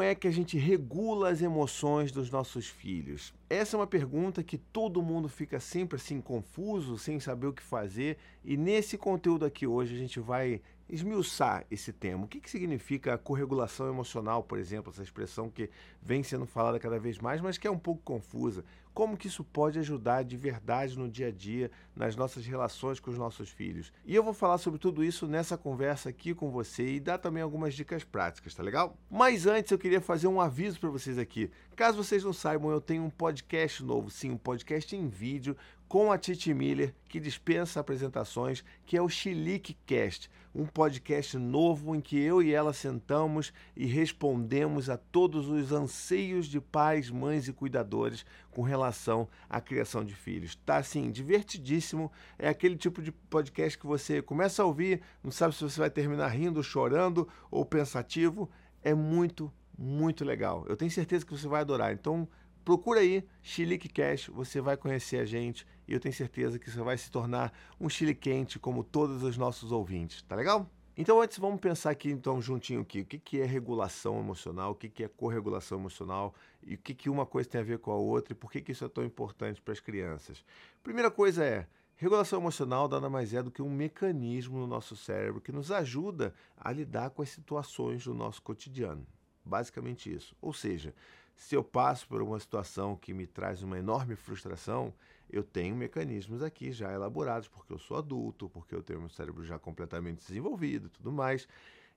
Como é que a gente regula as emoções dos nossos filhos? Essa é uma pergunta que todo mundo fica sempre assim confuso, sem saber o que fazer, e nesse conteúdo aqui hoje a gente vai esmiuçar esse tema. O que, que significa corregulação emocional, por exemplo, essa expressão que vem sendo falada cada vez mais, mas que é um pouco confusa. Como que isso pode ajudar de verdade no dia a dia, nas nossas relações com os nossos filhos? E eu vou falar sobre tudo isso nessa conversa aqui com você e dar também algumas dicas práticas, tá legal? Mas antes eu queria fazer um aviso para vocês aqui. Caso vocês não saibam, eu tenho um podcast novo, sim, um podcast em vídeo com a Titi Miller, que dispensa apresentações, que é o Chilique Cast, um podcast novo em que eu e ela sentamos e respondemos a todos os anseios de pais, mães e cuidadores com relação à criação de filhos. Tá assim, divertidíssimo. É aquele tipo de podcast que você começa a ouvir, não sabe se você vai terminar rindo, chorando ou pensativo. É muito, muito legal. Eu tenho certeza que você vai adorar. Então, Procura aí Chilique Cash, você vai conhecer a gente e eu tenho certeza que você vai se tornar um chile quente como todos os nossos ouvintes, tá legal? Então antes vamos pensar aqui então juntinho aqui, o que, que é regulação emocional, o que, que é corregulação emocional e o que, que uma coisa tem a ver com a outra e por que, que isso é tão importante para as crianças. Primeira coisa é, regulação emocional nada mais é do que um mecanismo no nosso cérebro que nos ajuda a lidar com as situações do nosso cotidiano. Basicamente isso. Ou seja, se eu passo por uma situação que me traz uma enorme frustração, eu tenho mecanismos aqui já elaborados, porque eu sou adulto, porque eu tenho meu cérebro já completamente desenvolvido e tudo mais,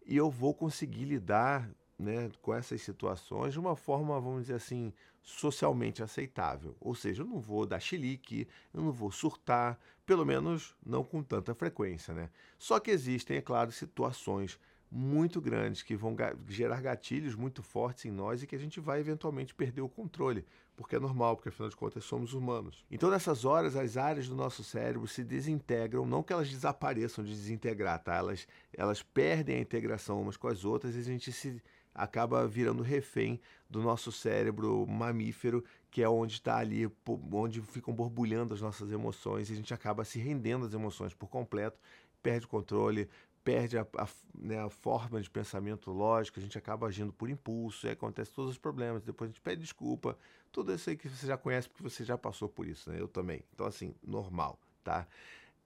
e eu vou conseguir lidar né, com essas situações de uma forma, vamos dizer assim, socialmente aceitável. Ou seja, eu não vou dar chilique, eu não vou surtar, pelo menos não com tanta frequência. Né? Só que existem, é claro, situações muito grandes que vão gerar gatilhos muito fortes em nós e que a gente vai eventualmente perder o controle, porque é normal, porque afinal de contas somos humanos. Então nessas horas as áreas do nosso cérebro se desintegram, não que elas desapareçam de desintegrar, tá? Elas elas perdem a integração umas com as outras e a gente se acaba virando refém do nosso cérebro mamífero, que é onde está ali, onde ficam borbulhando as nossas emoções, e a gente acaba se rendendo às emoções por completo, perde o controle, perde a, a, né, a, forma de pensamento lógico, a gente acaba agindo por impulso, e acontece todos os problemas, depois a gente pede desculpa, tudo isso aí que você já conhece porque você já passou por isso, né? Eu também. Então, assim, normal, tá?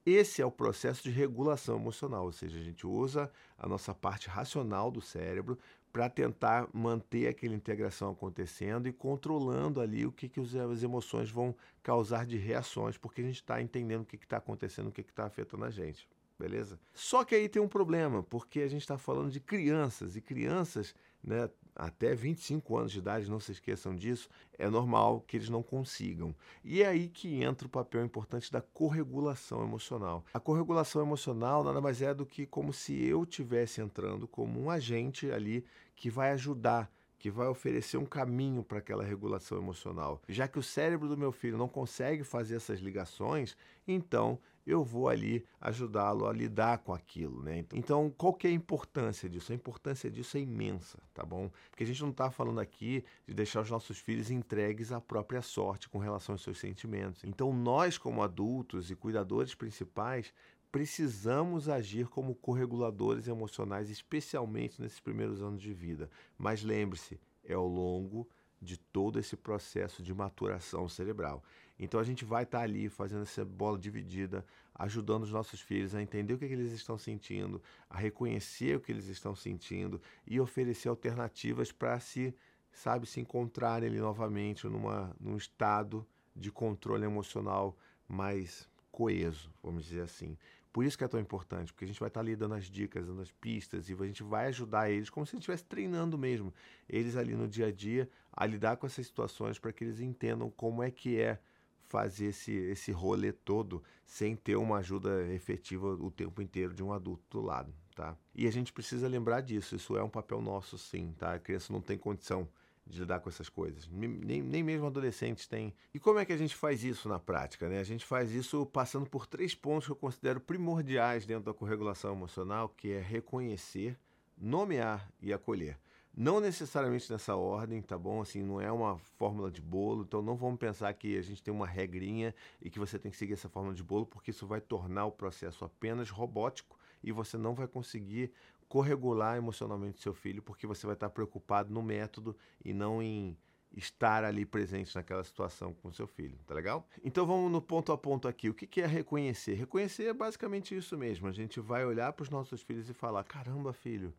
Esse é o processo de regulação emocional, ou seja, a gente usa a nossa parte racional do cérebro para tentar manter aquela integração acontecendo e controlando ali o que, que as emoções vão causar de reações, porque a gente está entendendo o que está acontecendo, o que está afetando a gente beleza? Só que aí tem um problema, porque a gente está falando de crianças, e crianças, né, até 25 anos de idade, não se esqueçam disso, é normal que eles não consigam. E é aí que entra o papel importante da corregulação emocional. A corregulação emocional nada mais é do que como se eu tivesse entrando como um agente ali que vai ajudar que vai oferecer um caminho para aquela regulação emocional. Já que o cérebro do meu filho não consegue fazer essas ligações, então eu vou ali ajudá-lo a lidar com aquilo, né? Então, qual que é a importância disso? A importância disso é imensa, tá bom? Porque a gente não está falando aqui de deixar os nossos filhos entregues à própria sorte com relação aos seus sentimentos. Então, nós como adultos e cuidadores principais precisamos agir como correguladores emocionais, especialmente nesses primeiros anos de vida. Mas lembre-se, é ao longo de todo esse processo de maturação cerebral. Então a gente vai estar tá ali fazendo essa bola dividida, ajudando os nossos filhos a entender o que, é que, eles estão sentindo, a reconhecer o que eles estão sentindo e oferecer alternativas para se, sabe, se encontrarem ali novamente numa, num estado de controle emocional mais coeso, vamos dizer assim. Por isso que é tão importante, porque a gente vai estar ali dando as dicas, dando as pistas, e a gente vai ajudar eles como se a gente estivesse treinando mesmo, eles ali no dia a dia, a lidar com essas situações para que eles entendam como é que é fazer esse, esse rolê todo sem ter uma ajuda efetiva o tempo inteiro de um adulto do lado, tá? E a gente precisa lembrar disso, isso é um papel nosso sim, tá? A criança não tem condição de lidar com essas coisas. Nem, nem mesmo adolescentes têm. E como é que a gente faz isso na prática? Né? A gente faz isso passando por três pontos que eu considero primordiais dentro da corregulação emocional, que é reconhecer, nomear e acolher. Não necessariamente nessa ordem, tá bom? Assim, não é uma fórmula de bolo, então não vamos pensar que a gente tem uma regrinha e que você tem que seguir essa fórmula de bolo, porque isso vai tornar o processo apenas robótico e você não vai conseguir corregular emocionalmente seu filho, porque você vai estar preocupado no método e não em estar ali presente naquela situação com seu filho, tá legal? Então vamos no ponto a ponto aqui. O que é reconhecer? Reconhecer é basicamente isso mesmo. A gente vai olhar para os nossos filhos e falar: caramba, filho,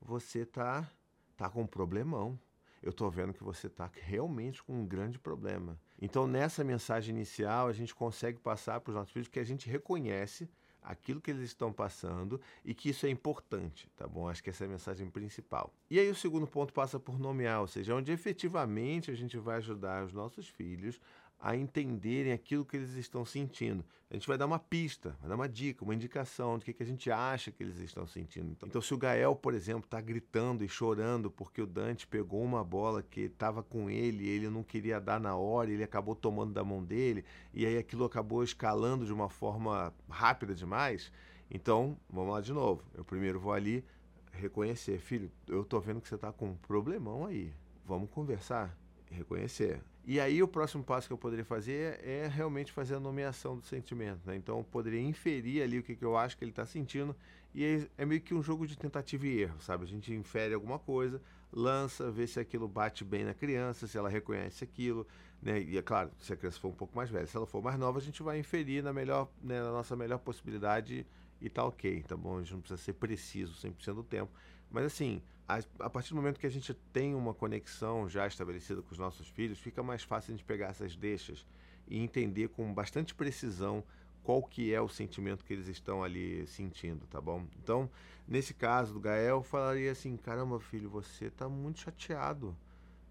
você tá, tá com um problemão. Eu tô vendo que você tá realmente com um grande problema. Então, nessa mensagem inicial, a gente consegue passar para os nossos filhos que a gente reconhece aquilo que eles estão passando e que isso é importante, tá bom? Acho que essa é a mensagem principal. E aí o segundo ponto passa por nomear, ou seja, onde efetivamente a gente vai ajudar os nossos filhos a entenderem aquilo que eles estão sentindo. A gente vai dar uma pista, vai dar uma dica, uma indicação de que, que a gente acha que eles estão sentindo. Então, então se o Gael, por exemplo, está gritando e chorando porque o Dante pegou uma bola que estava com ele, ele não queria dar na hora, ele acabou tomando da mão dele, e aí aquilo acabou escalando de uma forma rápida demais. Então, vamos lá de novo. Eu primeiro vou ali reconhecer, filho, eu tô vendo que você está com um problemão aí. Vamos conversar, reconhecer. E aí o próximo passo que eu poderia fazer é, realmente fazer a nomeação do sentimento. Né? Então eu poderia inferir ali o que, que eu acho que ele está sentindo. E é, meio que um jogo de tentativa e erro, sabe? A gente infere alguma coisa, lança, vê se aquilo bate bem na criança, se ela reconhece aquilo. Né? E é claro, se a criança for um pouco mais velha. Se ela for mais nova, a gente vai inferir na, melhor, né, na nossa melhor possibilidade e tá ok, tá bom? A gente não precisa ser preciso 100% do tempo. Mas assim, a, a, partir do momento que a gente tem uma conexão já estabelecida com os nossos filhos, fica mais fácil a gente pegar essas deixas e entender com bastante precisão qual que é o sentimento que eles estão ali sentindo, tá bom? Então, nesse caso do Gael, eu falaria assim, caramba, filho, você tá muito chateado,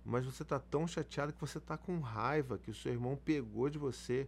mas você tá tão chateado que você tá com raiva que o seu irmão pegou de você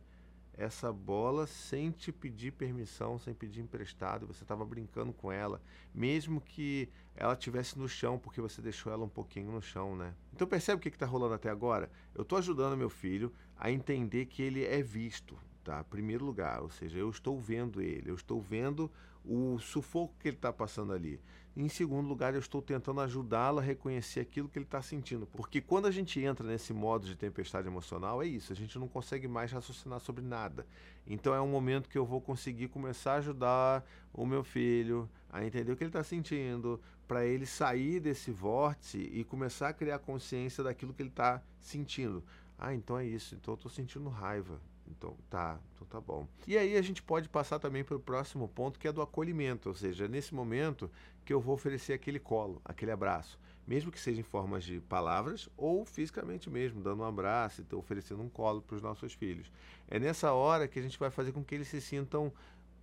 essa bola sem te pedir permissão, sem pedir emprestado, você estava brincando com ela, mesmo que ela estivesse no chão, porque você deixou ela um pouquinho no chão, né? Então percebe o que está rolando até agora? Eu estou ajudando meu filho a entender que ele é visto, tá? Primeiro lugar, ou seja, eu estou vendo ele, eu estou vendo o sufoco que ele está passando ali. Em segundo lugar, eu estou tentando ajudá-lo a reconhecer aquilo que ele está sentindo. Porque quando a gente entra nesse modo de tempestade emocional, é isso, a gente não consegue mais raciocinar sobre nada. Então é um momento que eu vou conseguir começar a ajudar o meu filho a entender o que ele está sentindo, para ele sair desse vórtice e começar a criar consciência daquilo que ele está sentindo. Ah, então é isso, então eu estou sentindo raiva. Então tá, então tá bom. E aí a gente pode passar também para o próximo ponto, que é do acolhimento, ou seja, nesse momento que eu vou oferecer aquele colo, aquele abraço, mesmo que seja em formas de palavras ou fisicamente mesmo, dando um abraço e oferecendo um colo para os nossos filhos. É nessa hora que a gente vai fazer com que eles se sintam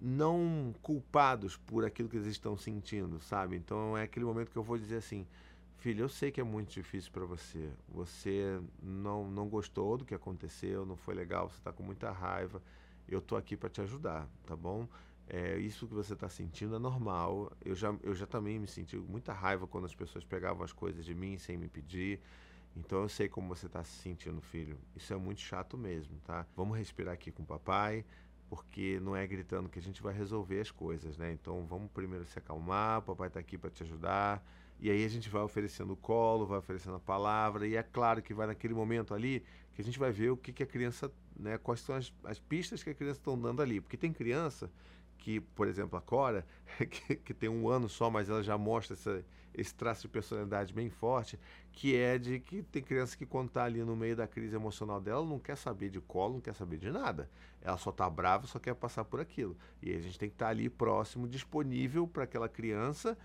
não culpados por aquilo que eles estão sentindo, sabe? Então é aquele momento que eu vou dizer assim: Filho, eu sei que é muito difícil para você. Você não, não gostou do que aconteceu, não foi legal, você está com muita raiva. Eu tô aqui para te ajudar, tá bom? É, isso que você está sentindo é normal. Eu já, eu já também me senti muita raiva quando as pessoas pegavam as coisas de mim sem me pedir. Então eu sei como você está se sentindo, filho. Isso é muito chato mesmo, tá? Vamos respirar aqui com o papai, porque não é gritando que a gente vai resolver as coisas, né? Então vamos primeiro se acalmar, o papai está aqui para te ajudar. E aí a gente vai oferecendo o colo, vai oferecendo a palavra, e é claro que vai naquele momento ali que a gente vai ver o que, que a criança, né, quais são as, as pistas que a criança está dando ali. Porque tem criança que, por exemplo, a Cora, que, que, tem um ano só, mas ela já mostra essa, esse traço de personalidade bem forte, que é de que tem criança que quando está ali no meio da crise emocional dela, não quer saber de colo, não quer saber de nada. Ela só está brava, só quer passar por aquilo. E a gente tem que estar tá ali próximo, disponível para aquela criança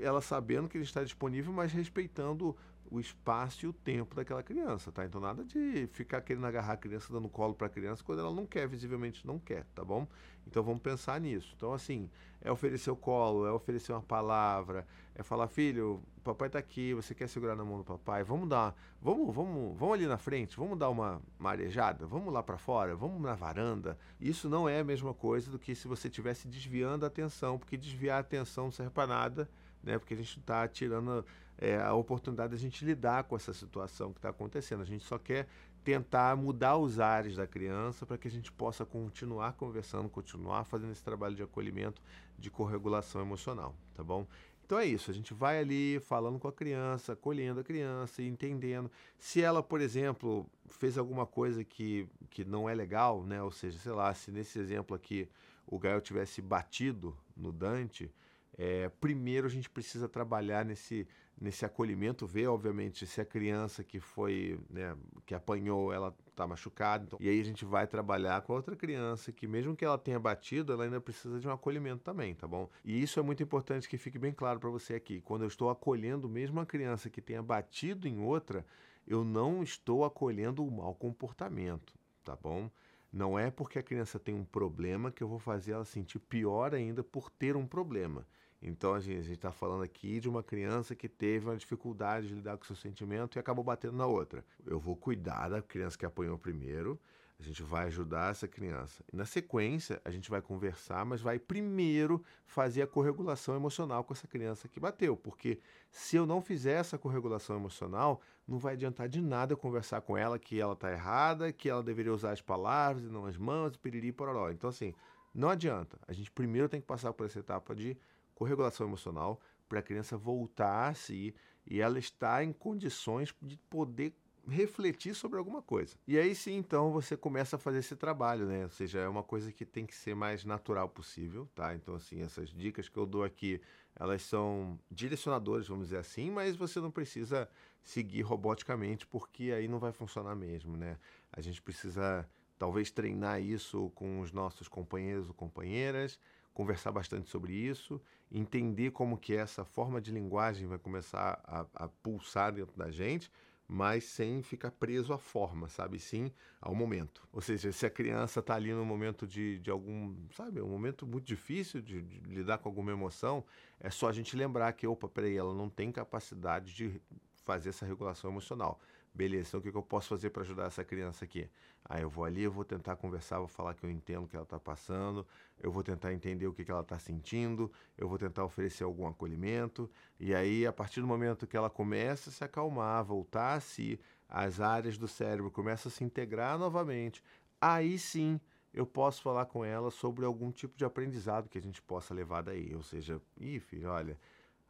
ela sabendo que ele está disponível, mas respeitando o espaço e o tempo daquela criança, tá? Então nada de ficar querendo agarrar a criança dando colo para a criança quando ela não quer, visivelmente não quer, tá bom? Então vamos pensar nisso. Então assim, é oferecer o colo, é oferecer uma palavra, é falar, filho, o papai está aqui, você quer segurar na mão do papai? Vamos dar, vamos, vamos, vamos ali na frente, vamos dar uma marejada, vamos lá para fora, vamos na varanda. Isso não é a mesma coisa do que se você estivesse desviando a atenção, porque desviar a atenção não serve para nada né? Porque a gente está tirando é, a oportunidade de a gente lidar com essa situação que está acontecendo. A gente só quer tentar mudar os ares da criança para que a gente possa continuar conversando, continuar fazendo esse trabalho de acolhimento, de corregulação emocional, tá bom? Então é isso, a gente vai ali falando com a criança, acolhendo a criança entendendo. Se ela, por exemplo, fez alguma coisa que, que não é legal, né? Ou seja, sei lá, se nesse exemplo aqui o Gael tivesse batido no Dante, é, primeiro a gente precisa trabalhar nesse, nesse acolhimento, ver, obviamente, se a criança que foi, né, que apanhou, ela está machucada. Então, e aí a gente vai trabalhar com a outra criança que, mesmo que ela tenha batido, ela ainda precisa de um acolhimento também, tá bom? E isso é muito importante que fique bem claro para você aqui. Quando eu estou acolhendo mesmo a criança que tenha batido em outra, eu não estou acolhendo o mau comportamento, tá bom? Não é porque a criança tem um problema que eu vou fazer ela sentir pior ainda por ter um problema. Então a gente está falando aqui de uma criança que teve uma dificuldade de lidar com seu sentimento e acabou batendo na outra. Eu vou cuidar da criança que apanhou primeiro, a gente vai ajudar essa criança. E na sequência, a gente vai conversar, mas vai primeiro fazer a corregulação emocional com essa criança que bateu. Porque se eu não fizer essa corregulação emocional, não vai adiantar de nada eu conversar com ela que ela está errada, que ela deveria usar as palavras e não as mãos, piriri pororó. Então, assim, não adianta. A gente primeiro tem que passar por essa etapa de corregulação emocional para a criança voltar a si e ela estar em condições de poder refletir sobre alguma coisa. E aí sim, então, você começa a fazer esse trabalho, né? Ou seja, é uma coisa que tem que ser mais natural possível, tá? Então, assim, essas dicas que eu dou aqui, elas são direcionadoras, vamos dizer assim, mas você não precisa seguir roboticamente, porque aí não vai funcionar mesmo, né? A gente precisa, talvez, treinar isso com os nossos companheiros ou companheiras, conversar bastante sobre isso, entender como que essa forma de linguagem vai começar a, a pulsar dentro da gente, mas sem ficar preso à forma, sabe? Sim ao momento. Ou seja, se a criança está ali no momento de, de algum, sabe, um momento muito difícil de, de, lidar com alguma emoção, é só a gente lembrar que, opa, peraí, ela não tem capacidade de fazer essa regulação emocional. Beleza, então o que, eu posso fazer para ajudar essa criança aqui? Aí eu vou ali, eu vou tentar conversar, vou falar que eu entendo o que ela está passando, eu vou tentar entender o que, que ela está sentindo, eu vou tentar oferecer algum acolhimento, e aí, a partir do momento que ela começa a se acalmar, voltar a si, as áreas do cérebro começam a se integrar novamente, aí sim eu posso falar com ela sobre algum tipo de aprendizado que a gente possa levar daí. Ou seja, ih, filho, olha,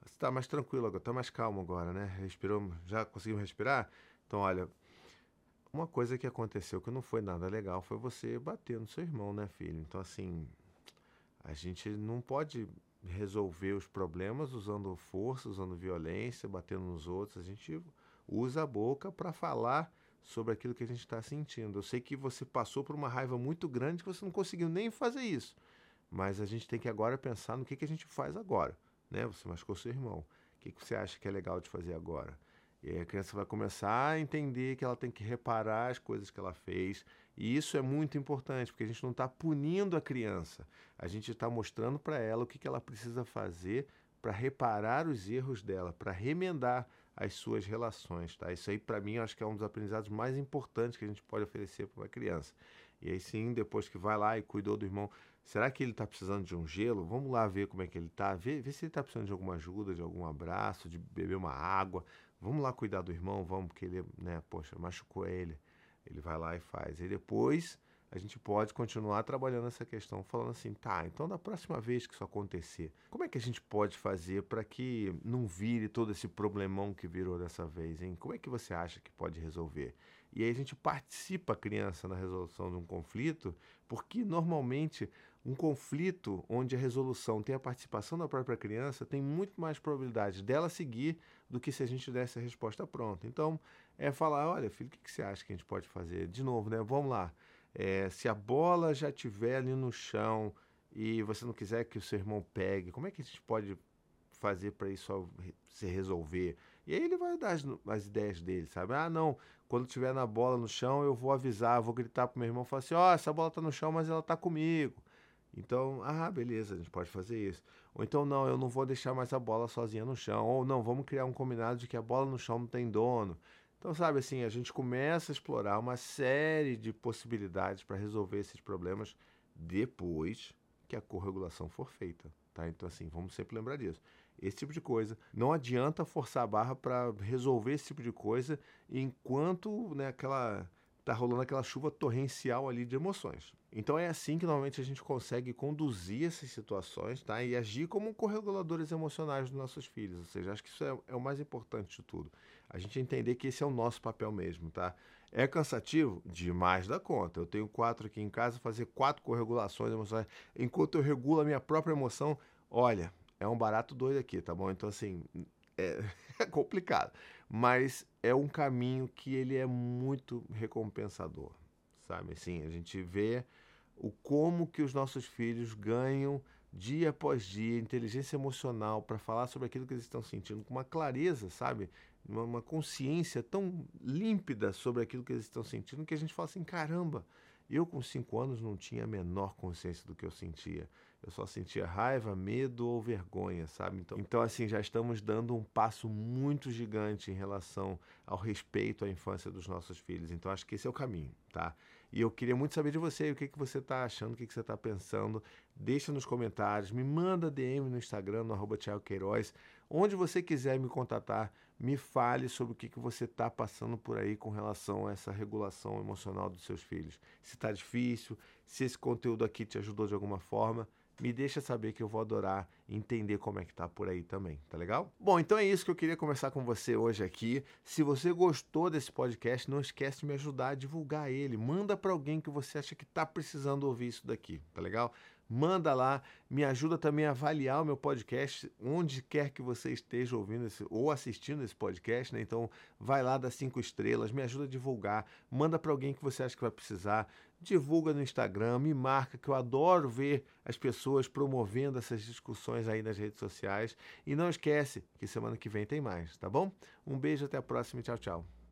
você está mais tranquilo agora, está mais calmo agora, né? Respirou, já conseguiu respirar? Então, olha, uma coisa que aconteceu que não foi nada legal foi você bater no seu irmão, né, filho? Então, assim, a gente não pode resolver os problemas usando força, usando violência, batendo nos outros. A gente usa a boca para falar sobre aquilo que a gente está sentindo. Eu sei que você passou por uma raiva muito grande que você não conseguiu nem fazer isso. Mas a gente tem que agora pensar no que, que a gente faz agora. Né? Você machucou seu irmão. O que, que você acha que é legal de fazer agora? E a criança vai começar a entender que ela tem que reparar as coisas que ela fez. E isso é muito importante, porque a gente não está punindo a criança. A gente está mostrando para ela o que, que ela precisa fazer para reparar os erros dela, para remendar as suas relações. Tá? Isso aí, para mim, acho que é um dos aprendizados mais importantes que a gente pode oferecer para uma criança. E aí sim, depois que vai lá e cuidou do irmão, será que ele está precisando de um gelo? Vamos lá ver como é que ele está, ver, ver se ele está precisando de alguma ajuda, de algum abraço, de beber uma água. Vamos lá cuidar do irmão, vamos, porque ele, né, poxa, machucou ele. Ele vai lá e faz. E depois a gente pode continuar trabalhando essa questão, falando assim, tá, então da próxima vez que isso acontecer, como é que a gente pode fazer para que não vire todo esse problemão que virou dessa vez, hein? Como é que você acha que pode resolver? E aí a gente participa a criança na resolução de um conflito, porque normalmente um conflito onde a resolução tem a participação da própria criança tem muito mais probabilidade dela seguir do que se a gente desse a resposta pronta. Então, é falar, olha, filho, o que, você acha que a gente pode fazer? De novo, né? Vamos lá. É, se a bola já estiver ali no chão e você não quiser que o seu irmão pegue, como é que a gente pode fazer para isso se resolver? E aí ele vai dar as, as, ideias dele, sabe? Ah, não, quando tiver na bola no chão, eu vou avisar, vou gritar pro meu irmão, falar assim, ó, oh, essa bola tá no chão, mas ela tá comigo. Então, ah, beleza, a gente pode fazer isso. Ou então, não, eu não vou deixar mais a bola sozinha no chão. Ou não, vamos criar um combinado de que a bola no chão não tem dono. Então, sabe assim, a gente começa a explorar uma série de possibilidades para resolver esses problemas depois que a corregulação for feita. Tá? Então, assim, vamos sempre lembrar disso. Esse tipo de coisa. Não adianta forçar a barra para resolver esse tipo de coisa enquanto né, aquela tá rolando aquela chuva torrencial ali de emoções. Então é assim que normalmente a gente consegue conduzir essas situações, tá? E agir como correguladores emocionais dos nossos filhos. Ou seja, acho que isso é, é, o mais importante de tudo. A gente entender que esse é o nosso papel mesmo, tá? É cansativo? Demais da conta. Eu tenho quatro aqui em casa, fazer quatro corregulações emocionais. Enquanto eu regulo a minha própria emoção, olha, é um barato doido aqui, tá bom? Então, assim, é, é complicado. Mas é um caminho que ele é muito recompensador, sabe? Assim, a gente vê o como que os nossos filhos ganham dia após dia inteligência emocional para falar sobre aquilo que eles estão sentindo com uma clareza, sabe? Uma, uma consciência tão límpida sobre aquilo que eles estão sentindo que a gente fala assim, caramba, eu com cinco anos não tinha a menor consciência do que eu sentia. Eu só sentia raiva, medo ou vergonha, sabe? Então, então, assim, já estamos dando um passo muito gigante em relação ao respeito à infância dos nossos filhos. Então, acho que esse é o caminho, tá? E eu queria muito saber de você, o que, que você está achando, o que, que você está pensando. Deixa nos comentários, me manda DM no Instagram, no Thiago Queiroz. Onde você quiser me contatar, me fale sobre o que, que você está passando por aí com relação a essa regulação emocional dos seus filhos. Se está difícil, se esse conteúdo aqui te ajudou de alguma forma me deixa saber que eu vou adorar entender como é que tá por aí também, tá legal? Bom, então é isso que eu queria conversar com você hoje aqui. Se você gostou desse podcast, não esquece de me ajudar a divulgar ele. Manda para alguém que você acha que tá precisando ouvir isso daqui, tá legal? Manda lá, me ajuda também a avaliar o meu podcast, onde quer que você esteja ouvindo esse, ou assistindo esse podcast, né? Então, vai lá, dá cinco estrelas, me ajuda a divulgar, manda para alguém que você acha que vai precisar, divulga no Instagram, me marca, que eu adoro ver as pessoas promovendo essas discussões aí nas redes sociais. E não esquece que semana que vem tem mais, tá bom? Um beijo, até a próxima e tchau, tchau.